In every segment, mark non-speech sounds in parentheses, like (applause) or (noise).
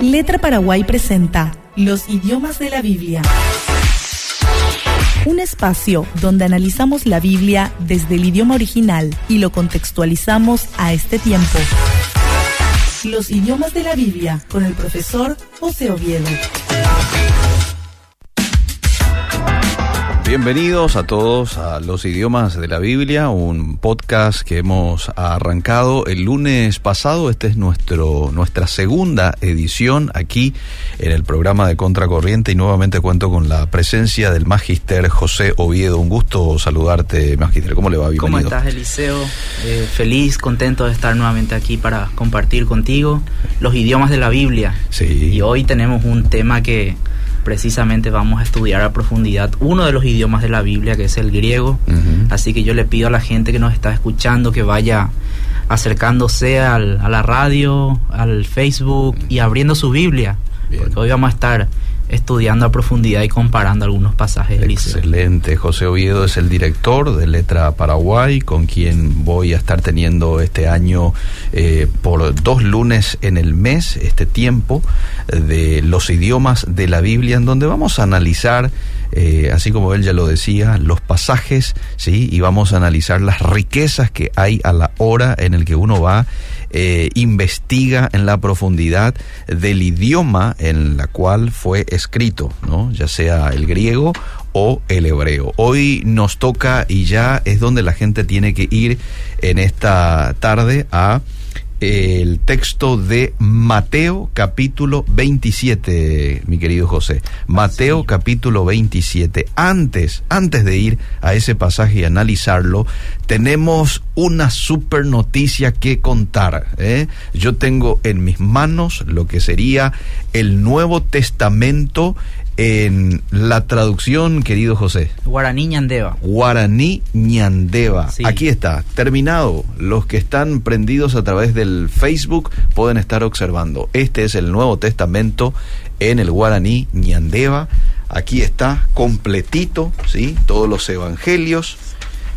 Letra Paraguay presenta Los idiomas de la Biblia. Un espacio donde analizamos la Biblia desde el idioma original y lo contextualizamos a este tiempo. Los idiomas de la Biblia con el profesor José Oviedo. Bienvenidos a todos a Los Idiomas de la Biblia, un podcast que hemos arrancado el lunes pasado. Este es nuestro nuestra segunda edición aquí en el programa de Contracorriente y nuevamente cuento con la presencia del magister José Oviedo. Un gusto saludarte, magister. ¿Cómo le va? Bienvenido. ¿Cómo estás, Eliseo? Eh, feliz, contento de estar nuevamente aquí para compartir contigo los idiomas de la Biblia. Sí. Y hoy tenemos un tema que precisamente vamos a estudiar a profundidad uno de los idiomas de la Biblia, que es el griego. Así que yo le pido a la gente que nos está escuchando que vaya acercándose al, a la radio, al Facebook y abriendo su Biblia. Porque hoy vamos a estar estudiando a profundidad y comparando algunos pasajes Excelente. José Oviedo es el director de Letra Paraguay, con quien voy a estar teniendo este año eh, por dos lunes en el mes, este tiempo de los idiomas de la Biblia, en donde vamos a analizar eh, así como él ya lo decía, los pasajes, ¿sí? Y vamos a analizar las riquezas que hay a la hora en el que uno va, eh, investiga en la profundidad del idioma en la cual fue escrito, ¿no? Ya sea el griego o el hebreo. Hoy nos toca y ya es donde la gente tiene que ir en esta tarde a el texto de Mateo capítulo 27, mi querido José. Mateo capítulo 27. Antes, antes de ir a ese pasaje y analizarlo, tenemos una super noticia que contar. ¿eh? Yo tengo en mis manos lo que sería el Nuevo Testamento en la traducción, querido José. Guaraní ñandeva. Guaraní ñandeva. Aquí está, terminado. Los que están prendidos a través del Facebook pueden estar observando. Este es el Nuevo Testamento en el Guaraní ñandeva. Aquí está completito, ¿sí? Todos los evangelios.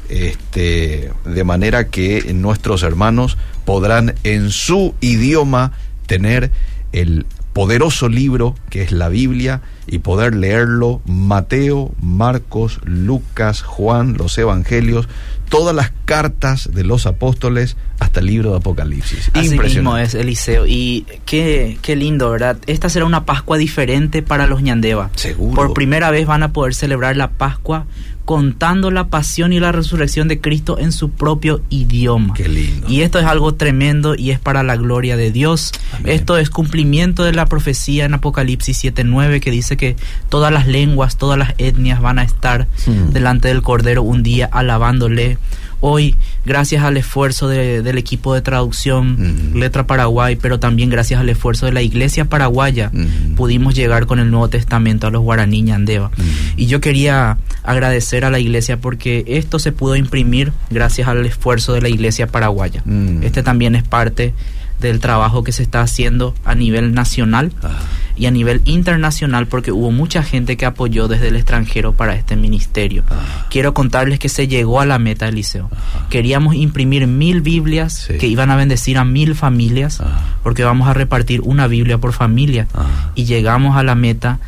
Este, de manera que nuestros hermanos podrán en su idioma tener el poderoso libro que es la Biblia y poder leerlo Mateo, Marcos, Lucas, Juan, los Evangelios, todas las cartas de los apóstoles hasta el libro de Apocalipsis. Así mismo es, Eliseo. Y qué, qué lindo, ¿verdad? Esta será una Pascua diferente para los ñandeva. Seguro. Por primera vez van a poder celebrar la Pascua contando la pasión y la resurrección de Cristo en su propio idioma. Qué lindo. Y esto es algo tremendo y es para la gloria de Dios. Esto es cumplimiento de la profecía en Apocalipsis 7:9 que dice que todas las lenguas, todas las etnias van a estar hmm. delante del Cordero un día alabándole Hoy, gracias al esfuerzo del equipo de traducción Letra Paraguay, pero también gracias al esfuerzo de la Iglesia Paraguaya, pudimos llegar con el Nuevo Testamento a los guaraní ñandeva. Y yo quería agradecer a la Iglesia porque esto se pudo imprimir gracias al esfuerzo de la Iglesia Paraguaya. Este también es parte del trabajo que se está haciendo a nivel nacional ah. y a nivel internacional porque hubo mucha gente que apoyó desde el extranjero para este ministerio. Ah. Quiero contarles que se llegó a la meta, Eliseo. Queríamos imprimir mil Biblias que iban a bendecir a mil familias porque vamos a repartir una Biblia por familia y llegamos a la meta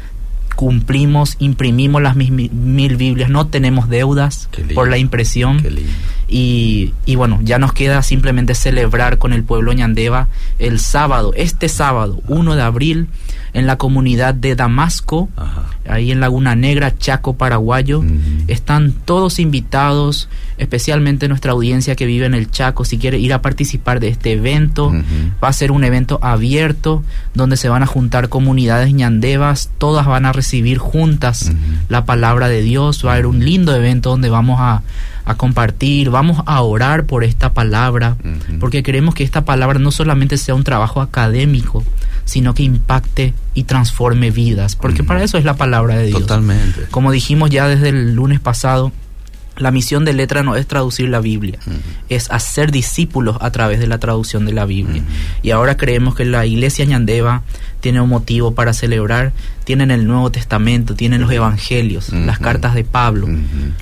cumplimos, imprimimos las mil, Biblias, no tenemos deudas por la impresión. Y, y, bueno, ya nos queda simplemente celebrar con el pueblo ñandeva el sábado, este sábado, 1 de abril, en la comunidad de Damasco, ahí en Laguna Negra, Chaco, Paraguayo. Están todos invitados, especialmente nuestra audiencia que vive en el Chaco, si quiere ir a participar de este evento. Va a ser un evento abierto donde se van a juntar comunidades ñandevas, todas van a recibir juntas la palabra de Dios. Va a haber un lindo evento donde vamos a, a compartir, vamos a orar por esta palabra, porque queremos que esta palabra no solamente sea un trabajo académico, sino que impacte y transforme vidas, porque para eso es la palabra de Dios. Totalmente. Como dijimos ya desde el lunes pasado, la misión de letra no es traducir la Biblia, es hacer discípulos a través de la traducción de la Biblia. Y ahora creemos que la iglesia ñandeva tiene un motivo para celebrar tienen el Nuevo Testamento, tienen los Evangelios, las cartas de Pablo,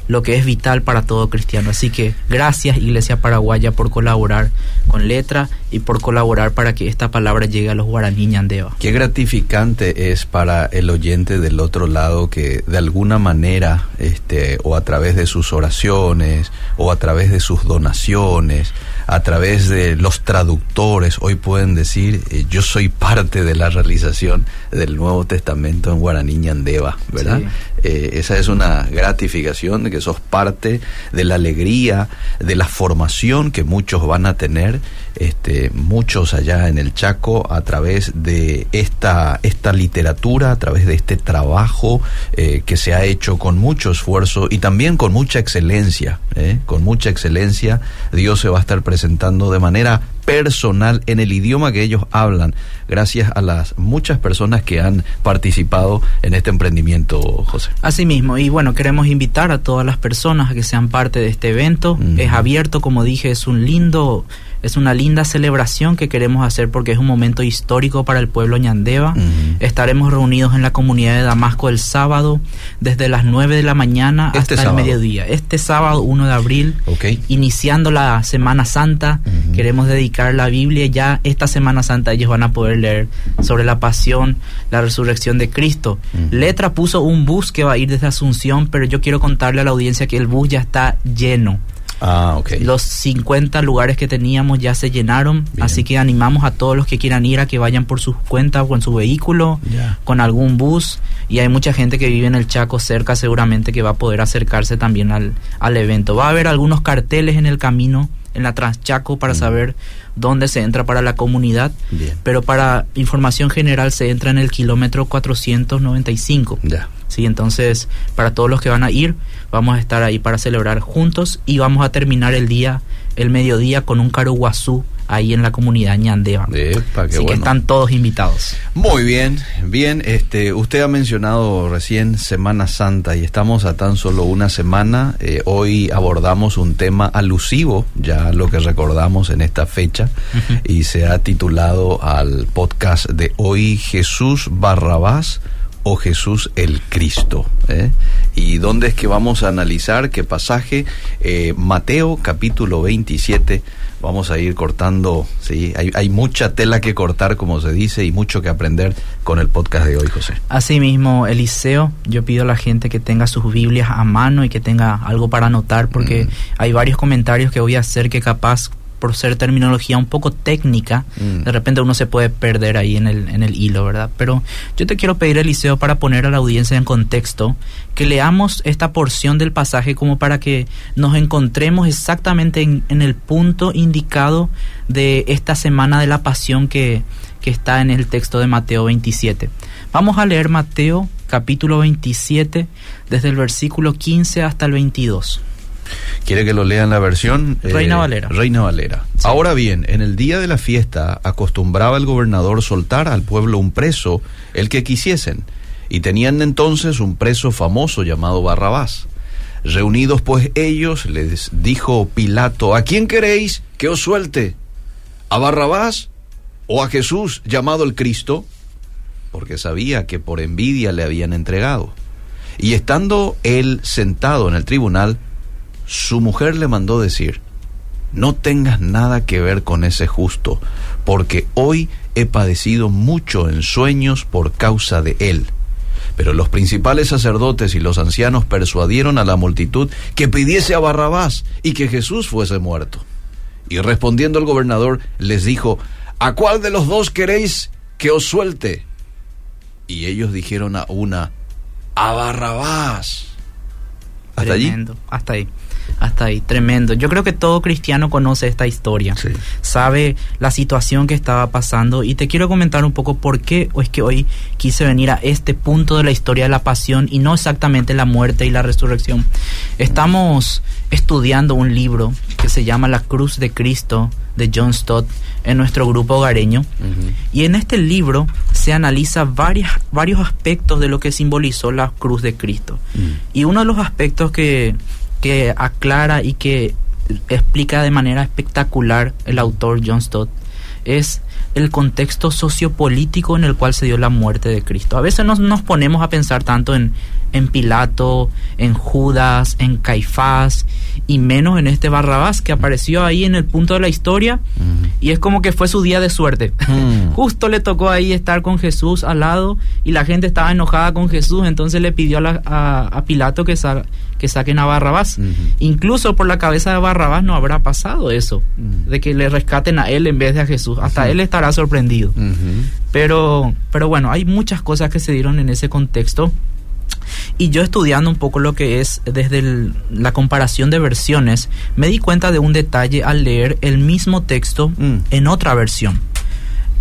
lo que es vital para todo cristiano. Así que gracias Iglesia Paraguaya por colaborar con letra y por colaborar para que esta palabra llegue a los guaraní ñandeva. Qué gratificante es para el oyente del otro lado que de alguna manera, este, o a través de sus oraciones, o a través de sus donaciones, a través de los traductores, hoy pueden decir, eh, yo soy parte de la realización del Nuevo Testamento en guaraní ñandeva, ¿verdad? Eh, esa es una gratificación de que sos parte de la alegría, de la formación que muchos van a tener, este, muchos allá en el Chaco, a través de esta, esta literatura, a través de este trabajo eh, que se ha hecho con mucho esfuerzo y también con mucha excelencia. ¿eh? Con mucha excelencia, Dios se va a estar presentando de manera personal en el idioma que ellos hablan, gracias a las muchas personas que han participado en este emprendimiento, José. Asimismo, y bueno, queremos invitar a todas las personas a que sean parte de este evento. Es abierto, como dije, es un lindo es una linda celebración que queremos hacer porque es un momento histórico para el pueblo ñandeva. Estaremos reunidos en la comunidad de Damasco el sábado desde las 9 de la mañana Este hasta el mediodía. Este sábado 1 de abril, iniciando la Semana Santa, queremos dedicar la Biblia. Ya esta Semana Santa ellos van a poder leer sobre la pasión, la resurrección de Cristo. Letra puso un bus que va a ir desde Asunción, pero yo quiero contarle a la audiencia que el bus ya está lleno. Ah, ok. Los 50 lugares que teníamos ya se llenaron, Bien. así que animamos a todos los que quieran ir a que vayan por sus cuentas o en su vehículo, con algún bus. Y hay mucha gente que vive en el Chaco cerca, seguramente que va a poder acercarse también al, al evento. Va a haber algunos carteles en el camino, en la Transchaco, para saber dónde se entra para la comunidad. Bien. Pero para información general se entra en el kilómetro 495. Ya. Sí, entonces para todos los que van a ir, vamos a estar ahí para celebrar juntos y vamos a terminar el día, el mediodía con un caruguazú ahí en la comunidad ñandeva. Epa, Así que están todos invitados. Muy bien, bien, este, usted ha mencionado recién Semana Santa y estamos a tan solo una semana. Eh, hoy abordamos un tema alusivo, ya lo que recordamos en esta fecha, y se ha titulado al podcast de hoy Jesús Barrabás o Jesús el Cristo. ¿eh? ¿Y dónde es que vamos a analizar qué pasaje? Eh, Mateo capítulo 27. Vamos a ir cortando, sí, hay, hay mucha tela que cortar, como se dice, y mucho que aprender con el podcast de hoy, José. Asimismo, Eliseo, yo pido a la gente que tenga sus Biblias a mano y que tenga algo para anotar porque Mm. hay varios comentarios que voy a hacer que capaz por ser terminología un poco técnica, Mm. de repente uno se puede perder ahí en el, en el hilo, ¿verdad? Pero yo te quiero pedir, Eliseo, para poner a la audiencia en contexto, que leamos esta porción del pasaje como para que nos encontremos exactamente en, en el punto indicado de esta semana de la pasión que, que está en el texto de Mateo 27. Vamos a leer Mateo capítulo 27 desde el versículo 15 hasta el 22. ¿Quiere que lo lea en la versión? eh, Reina Valera. Reina Valera. Ahora bien, en el día de la fiesta acostumbraba el gobernador soltar al pueblo un preso, el que quisiesen, y tenían entonces un preso famoso llamado Barrabás. Reunidos pues ellos, les dijo Pilato, ¿a quién queréis que os suelte? ¿A Barrabás o a Jesús llamado el Cristo? Porque sabía que por envidia le habían entregado. Y estando él sentado en el tribunal, su mujer le mandó decir, no tengas nada que ver con ese justo, porque hoy he padecido mucho en sueños por causa de él. Pero los principales sacerdotes y los ancianos persuadieron a la multitud que pidiese a Barrabás y que Jesús fuese muerto. Y respondiendo el gobernador les dijo, ¿a cuál de los dos queréis que os suelte? Y ellos dijeron a una, a Barrabás. ¿Hasta allí? Hasta ahí, tremendo. Yo creo que todo cristiano conoce esta historia. Sí. Sabe la situación que estaba pasando y te quiero comentar un poco por qué o es que hoy quise venir a este punto de la historia de la pasión y no exactamente la muerte y la resurrección. Estamos estudiando un libro que se llama La Cruz de Cristo de John Stott en nuestro grupo hogareño. Y en este libro se analiza varias, varios aspectos de lo que simbolizó la cruz de Cristo. Y uno de los aspectos que, que aclara y que explica de manera espectacular el autor John Stott es el contexto sociopolítico en el cual se dio la muerte de Cristo. A veces nos, nos ponemos a pensar tanto en, en Pilato, en Judas, en Caifás y menos en este Barrabás que apareció ahí en el punto de la historia y es como que fue su día de suerte. (laughs) Justo le tocó ahí estar con Jesús al lado y la gente estaba enojada con Jesús, entonces le pidió a, Pilato que, que saquen a Barrabás. Incluso por la cabeza de Barrabás no habrá pasado eso, de que le rescaten a él en vez de a Jesús. Hasta él estará sorprendido. Pero, pero bueno, hay muchas cosas que se dieron en ese contexto. Y yo estudiando un poco lo que es desde la comparación de versiones, me di cuenta de un detalle al leer el mismo texto mm. en otra versión.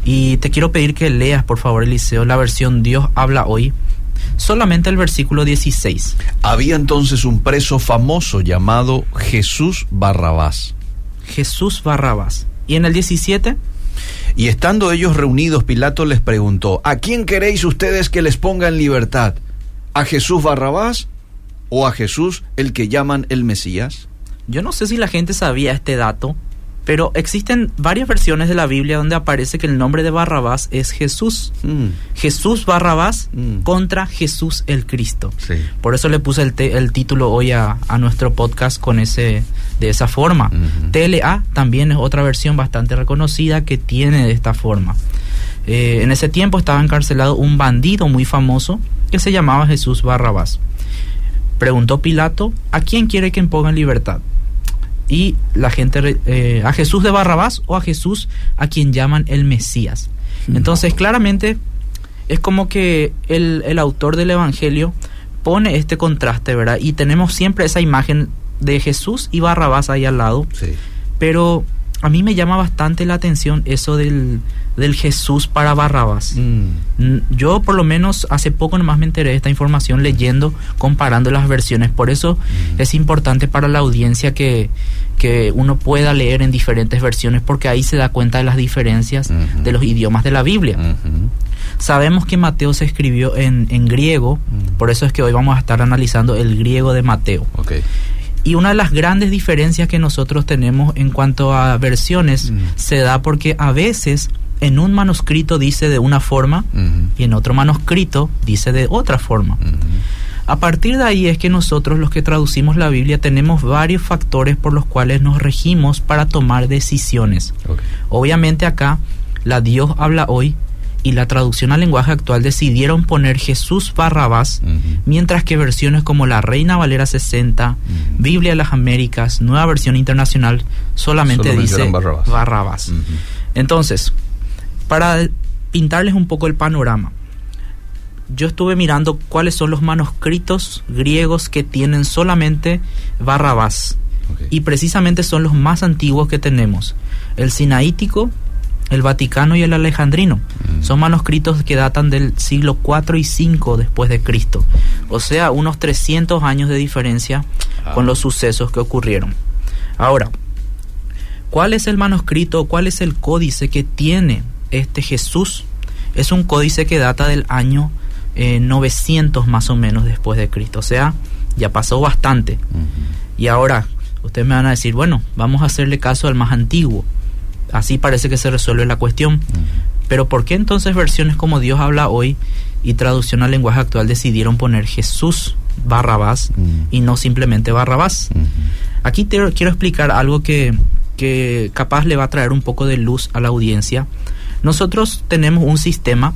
Y te quiero pedir que leas, por favor, Eliseo, la versión Dios habla hoy. Solamente el versículo 16. Había entonces un preso famoso llamado Jesús Barrabás. Jesús Barrabás. ¿Y en el 17? Y estando ellos reunidos, Pilato les preguntó, ¿a quién queréis ustedes que les ponga en libertad? ¿A Jesús Barrabás o a Jesús el que llaman el Mesías? Yo no sé si la gente sabía este dato, pero existen varias versiones de la Biblia donde aparece que el nombre de Barrabás es Jesús. Mm. Jesús Barrabás mm. contra Jesús el Cristo. Por eso le puse el, título hoy a, nuestro podcast con ese de esa forma. TLA también es otra versión bastante reconocida que tiene de esta forma. Eh, en ese tiempo estaba encarcelado un bandido muy famoso que se llamaba Jesús Barrabás. Preguntó Pilato, ¿a quién quiere que ponga en libertad? Y la gente eh, a Jesús de Barrabás o a Jesús a quien llaman el Mesías. Entonces, claramente es como que el, el, autor del Evangelio pone este contraste, ¿verdad? Y tenemos siempre esa imagen de Jesús y Barrabás ahí al lado. Pero a mí me llama bastante la atención eso del, del Jesús para Barrabás. Mm. Yo por lo menos hace poco nomás me enteré de esta información leyendo, comparando las versiones. Por eso mm. es importante para la audiencia que, que uno pueda leer en diferentes versiones porque ahí se da cuenta de las diferencias de los idiomas de la Biblia. Sabemos que Mateo se escribió en, en griego, mm. por eso es que hoy vamos a estar analizando el griego de Mateo. Y una de las grandes diferencias que nosotros tenemos en cuanto a versiones se da porque a veces en un manuscrito dice de una forma y en otro manuscrito dice de otra forma. A partir de ahí es que nosotros los que traducimos la Biblia tenemos varios factores por los cuales nos regimos para tomar decisiones. Obviamente acá la Dios habla hoy y la traducción al lenguaje actual decidieron poner Jesús Barrabás, mientras que versiones como la Reina Valera 60, Biblia de las Américas, Nueva Versión Internacional, solamente dice Barrabás. Entonces, para pintarles un poco el panorama, yo estuve mirando cuáles son los manuscritos griegos que tienen solamente Barrabás. Y precisamente son los más antiguos que tenemos. El sinaítico, el vaticano y el alejandrino. Mm. Son manuscritos que datan del siglo 4 y 5 después de Cristo. O sea, unos 300 años de diferencia ah. con los sucesos que ocurrieron. Ahora, ¿cuál es el manuscrito, cuál es el códice que tiene este Jesús es un códice que data del año 900 eh, más o menos después de Cristo. O sea, ya pasó bastante. Y ahora, ustedes me van a decir, bueno, vamos a hacerle caso al más antiguo. Así parece que se resuelve la cuestión. Pero ¿por qué entonces versiones como Dios habla hoy y traducción al lenguaje actual decidieron poner Jesús Barrabás y no simplemente Barrabás? Aquí te, quiero explicar algo que, que capaz le va a traer un poco de luz a la audiencia nosotros tenemos un sistema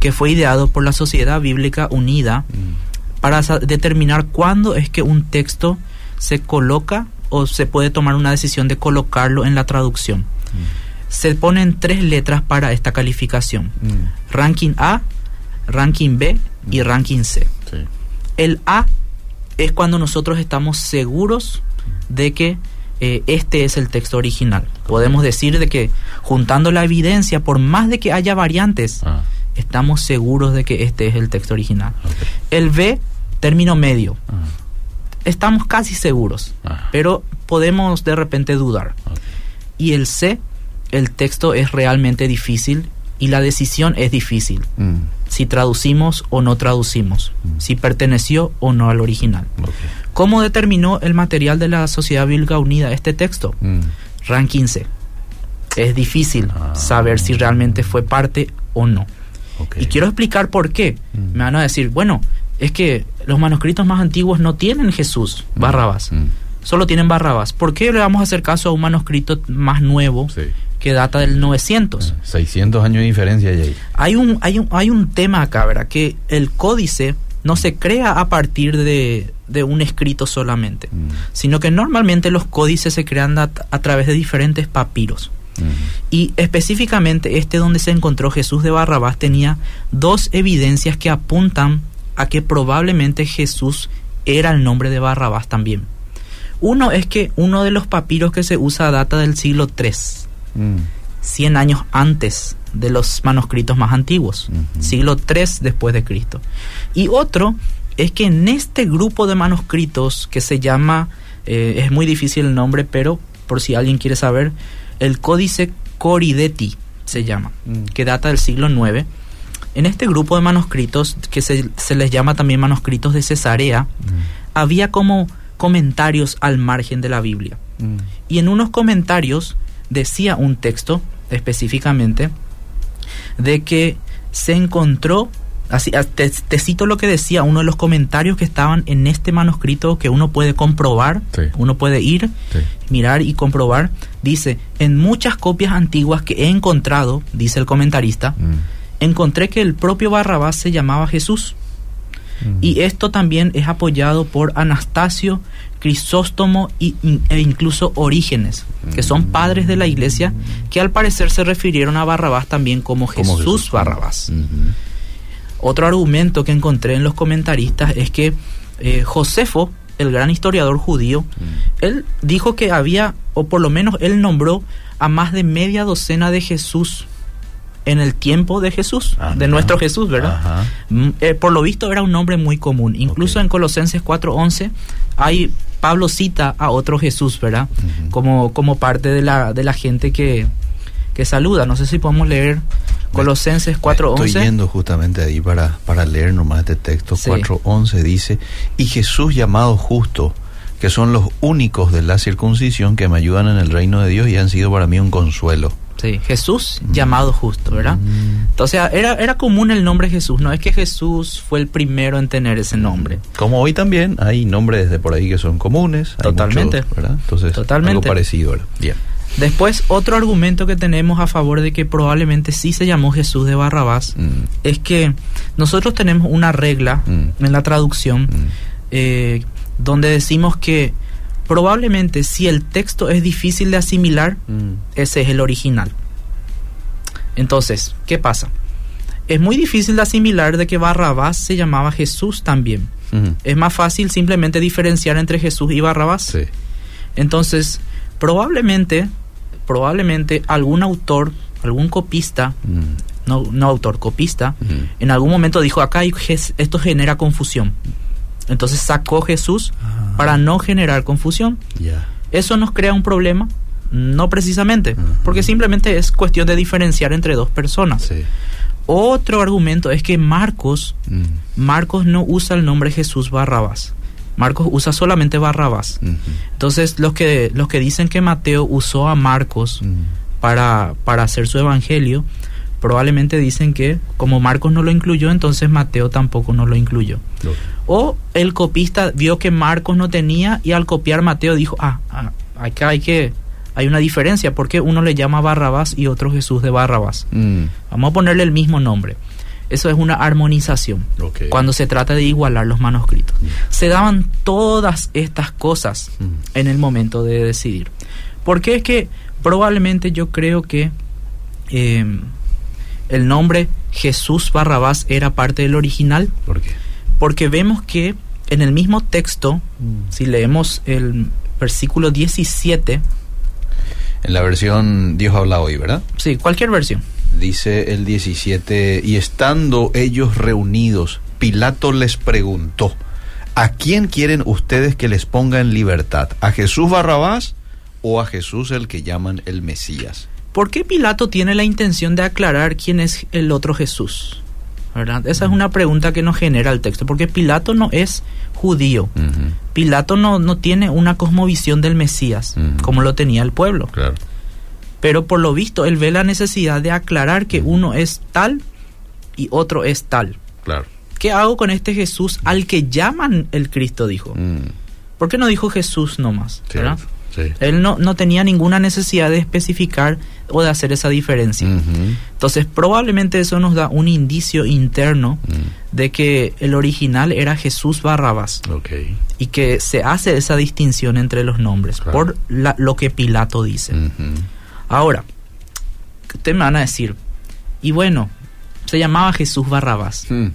que fue ideado por la Sociedad Bíblica Unida mm. para determinar cuándo es que un texto se coloca o se puede tomar una decisión de colocarlo en la traducción. Mm. Se ponen tres letras para esta calificación. Mm. Ranking A, ranking B y ranking C. El A es cuando nosotros estamos seguros de que eh, este es el texto original. Podemos decir de que juntando la evidencia, por más de que haya variantes, ah. estamos seguros de que este es el texto original. El B, término medio. Ah. Estamos casi seguros, ah. pero podemos de repente dudar. Y el C, el texto es realmente difícil y la decisión es difícil. Mm. Si traducimos o no traducimos, mm. si perteneció o no al original. ¿Cómo determinó el material de la Sociedad Bíblica Unida este texto? Mm. Ranking C. es difícil Ah. saber si realmente fue parte o no. Y quiero explicar por qué. Mm. Me van a decir, bueno, es que los manuscritos más antiguos no tienen Jesús, Barrabás. Mm. Solo tienen Barrabás. ¿Por qué le vamos a hacer caso a un manuscrito más nuevo Sí. Que data del 900? 600 años de diferencia hay ahí. Hay un, hay un, hay un tema acá, ¿verdad? Que el códice no se crea a partir de, de un escrito solamente, Mm. sino que normalmente los códices se crean a, a través de diferentes papiros. Mm. Y específicamente este donde se encontró Jesús de Barrabás tenía dos evidencias que apuntan a que probablemente Jesús era el nombre de Barrabás también. Uno es que uno de los papiros que se usa data del siglo III, Mm. 100 años antes de los manuscritos más antiguos, siglo III después de Cristo. Y otro es que en este grupo de manuscritos que se llama, eh, es muy difícil el nombre, pero por si alguien quiere saber, el Códice Coridetti se llama, Mm. que data del siglo IX. En este grupo de manuscritos, que se, se les llama también manuscritos de Cesarea, había como comentarios al margen de la Biblia. Mm. Y en unos comentarios decía un texto específicamente de que se encontró, así, ah, te, te cito lo que decía uno de los comentarios que estaban en este manuscrito que uno puede comprobar, Sí. uno puede ir, Sí. mirar y comprobar. Dice, en muchas copias antiguas que he encontrado, dice el comentarista, Mm. encontré que el propio Barrabás se llamaba Jesús. Mm. Y esto también es apoyado por Anastasio, Crisóstomo y, e incluso Orígenes, que son padres de la iglesia, que al parecer se refirieron a Barrabás también como Como Jesús, Barrabás. Otro argumento que encontré en los comentaristas es que eh, Josefo, el gran historiador judío, Mm. él dijo que había, o por lo menos él nombró a más de media docena de Jesús en el tiempo de Jesús, Ah, de nuestro Jesús, ¿verdad? Mm, eh, por lo visto era un nombre muy común. Incluso en Colosenses 4:11 hay Pablo cita a otro Jesús, ¿verdad? Como como parte de la de la gente que que saluda. No sé si podemos leer Colosenses 4:11. Estoy yendo justamente ahí para, para leer nomás este texto. Sí. 4.11 dice, y Jesús llamado justo, que son los únicos de la circuncisión que me ayudan en el reino de Dios y han sido para mí un consuelo. Sí, Jesús llamado justo, ¿verdad? Mm. Entonces era, era común el nombre Jesús, no es que Jesús fue el primero en tener ese nombre. Como hoy también hay nombres de por ahí que son comunes. Totalmente. muchos, ¿verdad? Entonces, Totalmente. algo parecido. ¿verdad? Bien. Después, otro argumento que tenemos a favor de que probablemente sí se llamó Jesús de Barrabás Mm, es que nosotros tenemos una regla Mm. en la traducción mm, eh, donde decimos que probablemente si el texto es difícil de asimilar, mm. ese es el original. Entonces, ¿qué pasa? Es muy difícil de asimilar de que Barrabás se llamaba Jesús también. Es más fácil simplemente diferenciar entre Jesús y Barrabás. Sí. Entonces, probablemente, probablemente algún autor, algún copista, Mm, no, no autor, copista, en algún momento dijo, acá esto genera confusión. Entonces sacó Jesús Ah. para no generar confusión. ¿Eso nos crea un problema? No precisamente, porque simplemente es cuestión de diferenciar entre dos personas. Sí. Otro argumento es que Marcos, Mm, Marcos no usa el nombre Jesús Barrabás. Marcos usa solamente Barrabás. Entonces, los que, los que dicen que Mateo usó a Marcos Mm, para, para hacer su evangelio, probablemente dicen que como Marcos no lo incluyó, entonces Mateo tampoco no lo incluyó. O el copista vio que Marcos no tenía y al copiar Mateo dijo, ah, ah, acá hay que, hay una diferencia, porque uno le llama Barrabás y otro Jesús de Barrabás. Mm, Vamos a ponerle el mismo nombre. Eso es una armonización ok. cuando se trata de igualar los manuscritos. Se daban todas estas cosas Mm, en el momento de decidir. Porque es que probablemente yo creo que eh, el nombre Jesús Barrabás era parte del original, ¿Por qué? porque vemos que en el mismo texto, Mm. si leemos el versículo 17, En la versión Dios habla hoy, ¿verdad? sí, cualquier versión, Dice el 17, y estando ellos reunidos, Pilato les preguntó, ¿a quién quieren ustedes que les ponga en libertad? ¿A Jesús Barrabás o a Jesús el que llaman el Mesías? ¿Por qué Pilato tiene la intención de aclarar quién es el otro Jesús? ¿Verdad? Esa es una pregunta que nos genera el texto, porque Pilato no es judío. Pilato no, no tiene una cosmovisión del Mesías, como lo tenía el pueblo. claro. Pero por lo visto, él ve la necesidad de aclarar que uno es tal y otro es tal. Claro. ¿Qué hago con este Jesús al que llaman el Cristo? Dijo. Mm, ¿Por qué no dijo Jesús nomás? ¿verdad? Sí. Él no, no tenía ninguna necesidad de especificar o de hacer esa diferencia. Entonces, probablemente eso nos da un indicio interno mm, de que el original era Jesús Barrabás y que se hace esa distinción entre los nombres Claro. por la- lo que Pilato dice. Ahora, ustedes me van a decir, y bueno, se llamaba Jesús Barrabás. mm,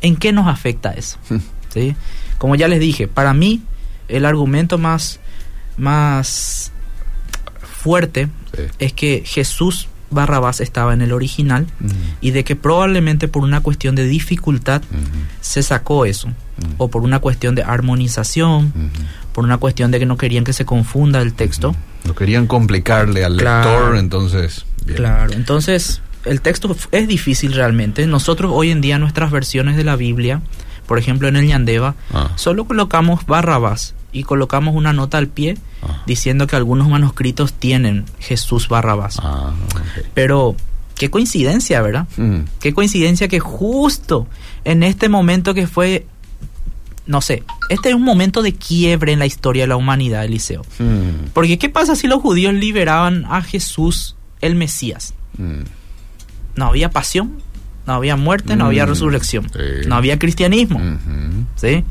¿En qué nos afecta eso? mm, ¿Sí? Como ya les dije, para mí el argumento más, más fuerte sí. es que Jesús Barrabás estaba en el original y de que probablemente por una cuestión de dificultad se sacó eso, o por una cuestión de armonización, por una cuestión de que no querían que se confunda el texto. No querían complicarle al Claro. lector, entonces. bien. Claro, entonces el texto es difícil realmente. Nosotros hoy en día nuestras versiones de la Biblia, por ejemplo en el Yandeva, Ah, solo colocamos Barrabás y colocamos una nota al pie ah, diciendo que algunos manuscritos tienen Jesús Barrabás. ah. Pero qué coincidencia, ¿verdad? Mm, Qué coincidencia que justo en este momento que fue, no sé, este es un momento de quiebre en la historia de la humanidad, Eliseo. mm, Porque ¿qué pasa si los judíos liberaban a Jesús, el Mesías? mm. No había pasión, no había muerte, no había resurrección, sí. no había cristianismo, Ujú, ¿sí?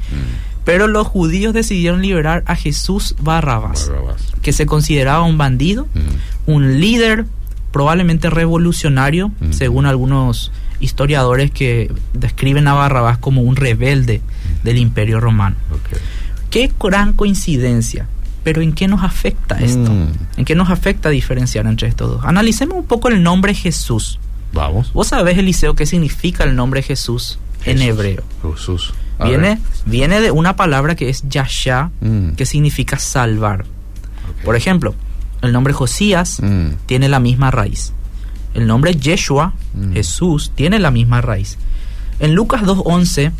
Pero los judíos decidieron liberar a Jesús Barrabás, Barrabás. que se consideraba un bandido, Mm, un líder probablemente revolucionario, Mm. según algunos historiadores que describen a Barrabás como un rebelde del imperio romano. Qué gran coincidencia. Pero ¿en qué nos afecta esto? Mm. ¿En qué nos afecta diferenciar entre estos dos? Analicemos un poco el nombre Jesús. Vamos. ¿Vos sabés, Eliseo, qué significa el nombre Jesús, en Jesús. hebreo? Jesús. A Viene, ver. viene de una palabra que es Yasha, Mm, que significa salvar. Por ejemplo, el nombre Josías Mm, tiene la misma raíz. El nombre Yeshua, Mm. Jesús, tiene la misma raíz. En Lucas 2.11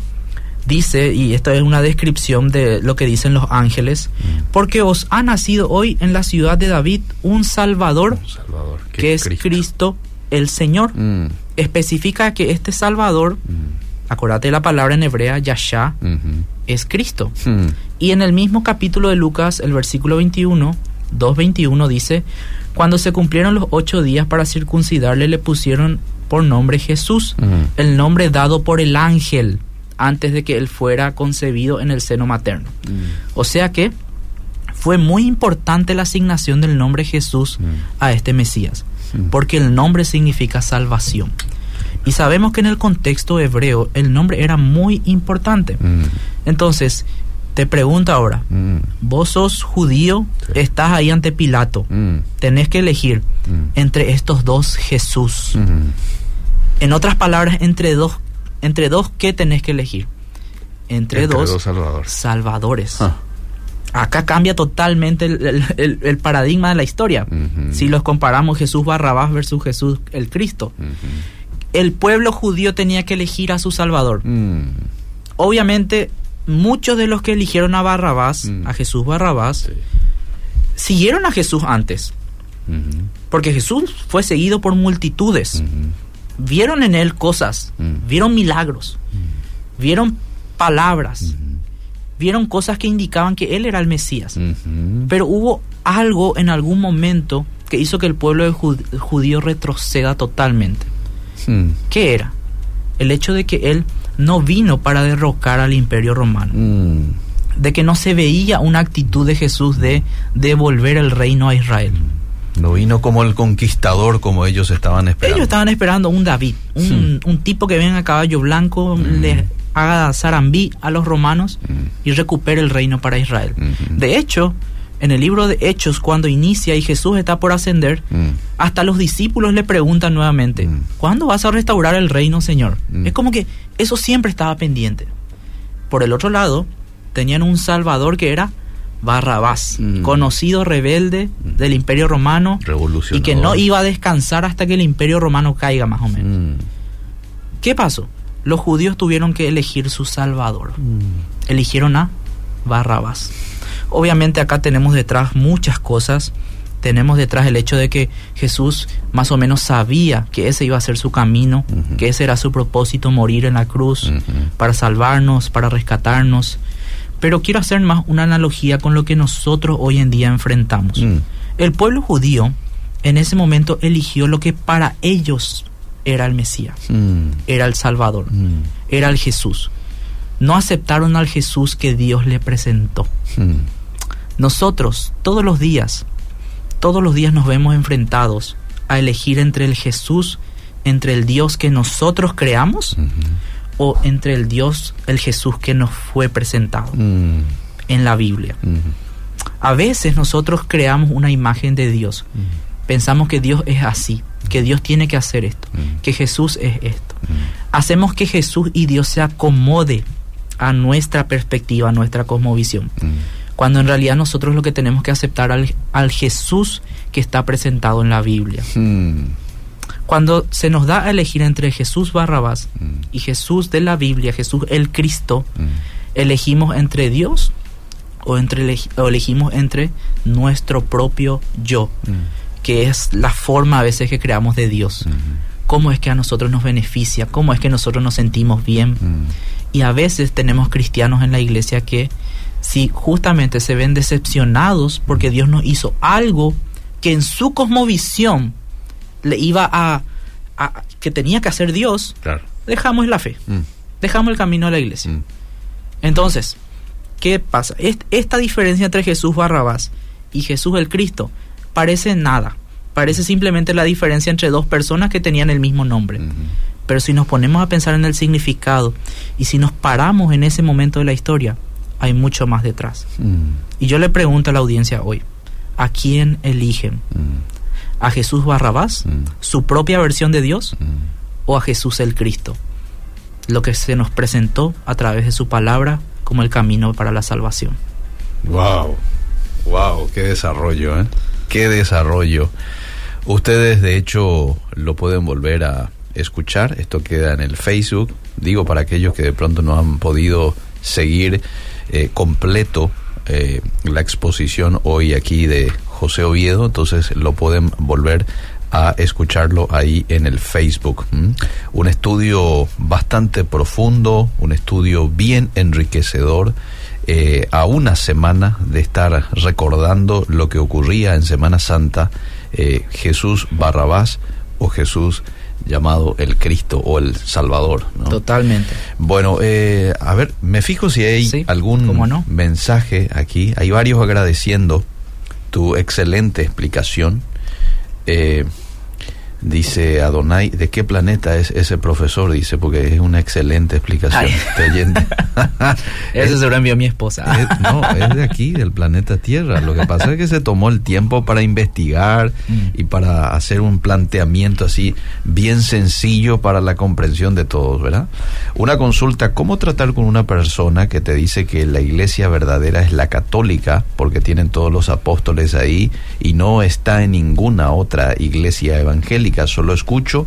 dice, y esto es una descripción de lo que dicen los ángeles, porque os ha nacido hoy en la ciudad de David un Salvador, Salvador. que es Cristo. el Señor. Especifica que este Salvador, acordate la palabra en hebrea, Yasha, ujú. es Cristo. Mm, Y en el mismo capítulo de Lucas, el versículo 21, 2.21 dice, cuando se cumplieron los ocho días para circuncidarle, le pusieron por nombre Jesús, mm, el nombre dado por el ángel antes de que él fuera concebido en el seno materno. mm, O sea que fue muy importante la asignación del nombre Jesús a este Mesías, porque el nombre significa salvación. Y sabemos que en el contexto hebreo el nombre era muy importante. mm, Entonces, te pregunto ahora, mm, vos sos judío, Sí. estás ahí ante Pilato, mm, tenés que elegir entre estos dos Jesús. En otras palabras, entre dos, entre dos, ¿qué tenés que elegir? Entre, Entre dos, dos salvadores. salvadores. Ah, Acá cambia totalmente el, el- el- el paradigma de la historia. Si los comparamos Jesús Barrabás versus Jesús el Cristo. El pueblo judío tenía que elegir a su Salvador. Mm, Obviamente, muchos de los que eligieron a Barrabás, Mm. a Jesús Barrabás, sí. siguieron a Jesús antes. Ujú. Porque Jesús fue seguido por multitudes. Ujú. Vieron en él cosas, Mm. vieron milagros, vieron palabras, Ujú. vieron cosas que indicaban que él era el Mesías. Pero hubo algo en algún momento que hizo que el pueblo judío retroceda totalmente. Mm, ¿Qué era? El hecho de que él no vino para derrocar al imperio romano, mm, de que no se veía una actitud de Jesús de devolver el reino a Israel. No vino como el conquistador como ellos estaban esperando. Ellos estaban esperando un David, un, un tipo que venga a caballo blanco, le haga zarambí a los romanos y recupere el reino para Israel. De hecho, en el libro de Hechos, cuando inicia y Jesús está por ascender, Mm, hasta los discípulos le preguntan nuevamente, Mm. ¿cuándo vas a restaurar el reino, Señor? Mm. Es como que eso siempre estaba pendiente. Por el otro lado, tenían un Salvador que era Barrabás, conocido rebelde del imperio romano y que no iba a descansar hasta que el imperio romano caiga más o menos. ¿Qué pasó? Los judíos tuvieron que elegir su Salvador. Eligieron a Barrabás. Obviamente acá tenemos detrás muchas cosas tenemos detrás el hecho de que Jesús más o menos sabía que ese iba a ser su camino, que ese era su propósito, morir en la cruz para salvarnos, para rescatarnos. Pero quiero hacer más una analogía con lo que nosotros hoy en día enfrentamos. Mm. El pueblo judío en ese momento eligió lo que para ellos era el Mesías, Mm. era el Salvador, Mm. era el Jesús. No aceptaron al Jesús que Dios le presentó. Mm. Nosotros, todos los días, todos los días nos vemos enfrentados a elegir entre el Jesús, entre el Dios que nosotros creamos, o entre el Dios, el Jesús que nos fue presentado Mm. en la Biblia. A veces nosotros creamos una imagen de Dios. Pensamos que Dios es así, que Dios tiene que hacer esto, Mm. que Jesús es esto. Mm. Hacemos que Jesús y Dios se acomode a nuestra perspectiva, a nuestra cosmovisión. Cuando en realidad nosotros lo que tenemos que aceptar al, al Jesús que está presentado en la Biblia. Mm. Cuando se nos da a elegir entre Jesús Barrabás Mm. y Jesús de la Biblia, Jesús el Cristo, Mm. elegimos entre Dios o, entre o elegimos entre nuestro propio yo, que es la forma a veces que creamos de Dios. ¿Cómo es que a nosotros nos beneficia? ¿Cómo es que nosotros nos sentimos bien? Y a veces tenemos cristianos en la iglesia que si justamente se ven decepcionados porque Dios nos hizo algo que en su cosmovisión le iba a, a- que tenía que hacer Dios, Claro. dejamos la fe, Mm. dejamos el camino de la iglesia. Mm. Entonces, ¿qué pasa? Est- Esta diferencia entre Jesús Barrabás y Jesús el Cristo parece nada. Parece simplemente la diferencia entre dos personas que tenían el mismo nombre. Pero si nos ponemos a pensar en el significado y si nos paramos en ese momento de la historia, hay mucho más detrás. Mm. Y yo le pregunto a la audiencia hoy, ¿a quién eligen? Mm. ¿A Jesús Barrabás, Mm. su propia versión de Dios, o a Jesús el Cristo? Lo que se nos presentó a través de su palabra como el camino para la salvación. Wow, wow, qué desarrollo, ¿eh? Qué desarrollo. Ustedes, de hecho, lo pueden volver a escuchar. Esto queda en el Facebook. Digo, para aquellos que de pronto no han podido seguir eh, completo eh, la exposición hoy aquí de José Oviedo, entonces lo pueden volver a escucharlo ahí en el Facebook. Un estudio bastante profundo, un estudio bien enriquecedor, eh, a una semana de estar recordando lo que ocurría en Semana Santa, Jesús Barrabás o Jesús llamado el Cristo o el Salvador. ¿no? Totalmente. Bueno, eh, a ver, me fijo si hay Sí, algún no. mensaje aquí. Hay varios agradeciendo tu excelente explicación. Eh, dice Adonai, ¿de qué planeta es ese profesor? Dice, porque es una excelente explicación. Ay. Este oyente. (laughs) Eso Es- se lo envió mi esposa. es- no, es de aquí, del planeta Tierra. Lo que pasa es que se tomó el tiempo para investigar Mm. y para hacer un planteamiento así bien sencillo para la comprensión de todos, ¿verdad? Una consulta, ¿cómo tratar con una persona que te dice que la iglesia verdadera es la católica, porque tienen todos los apóstoles ahí y no está en ninguna otra iglesia evangélica? Solo escucho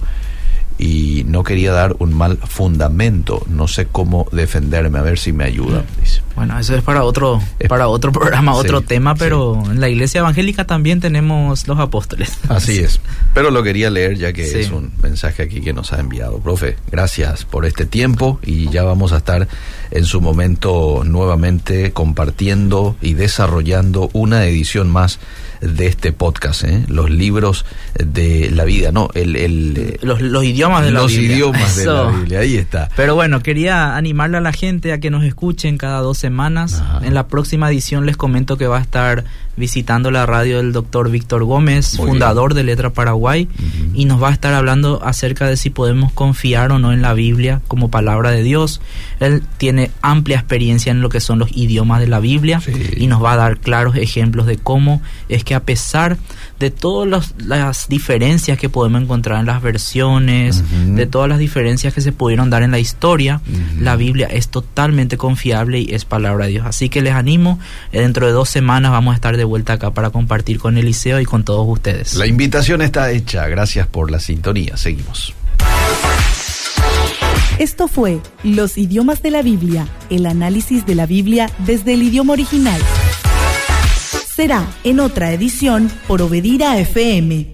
y no quería dar un mal fundamento. No sé cómo defenderme, a ver si me ayuda. Dice. Bueno, eso es para otro, para otro (laughs) programa, otro Sí, tema, sí. pero en la iglesia evangélica también tenemos los apóstoles. Así es. Pero lo quería leer ya que Sí. es un mensaje aquí que nos ha enviado. Profe, gracias por este tiempo y ya vamos a estar en su momento nuevamente compartiendo y desarrollando una edición más de este podcast, ¿eh? los libros de la vida, no, el, el, Los, los idiomas de la los Biblia. idiomas de la Eso. Biblia, ahí está. Pero bueno, quería animarle a la gente a que nos escuchen cada dos semanas. Ajá. En la próxima edición les comento que va a estar visitando la radio del doctor Víctor Gómez, Muy fundador de Letra Paraguay, y nos va a estar hablando acerca de si podemos confiar o no en la Biblia como palabra de Dios. Él tiene amplia experiencia en lo que son los idiomas de la Biblia Sí. y nos va a dar claros ejemplos de cómo es que a pesar de todas las diferencias que podemos encontrar en las versiones, de todas las diferencias que se pudieron dar en la historia, la Biblia es totalmente confiable y es palabra de Dios. Así que les animo, eh, dentro de dos semanas vamos a estar de vuelta acá para compartir con Eliseo y con todos ustedes. La invitación está hecha. Gracias por la sintonía. Seguimos. Esto fue Los idiomas de la Biblia, el análisis de la Biblia desde el idioma original. Será en otra edición por Obedira FM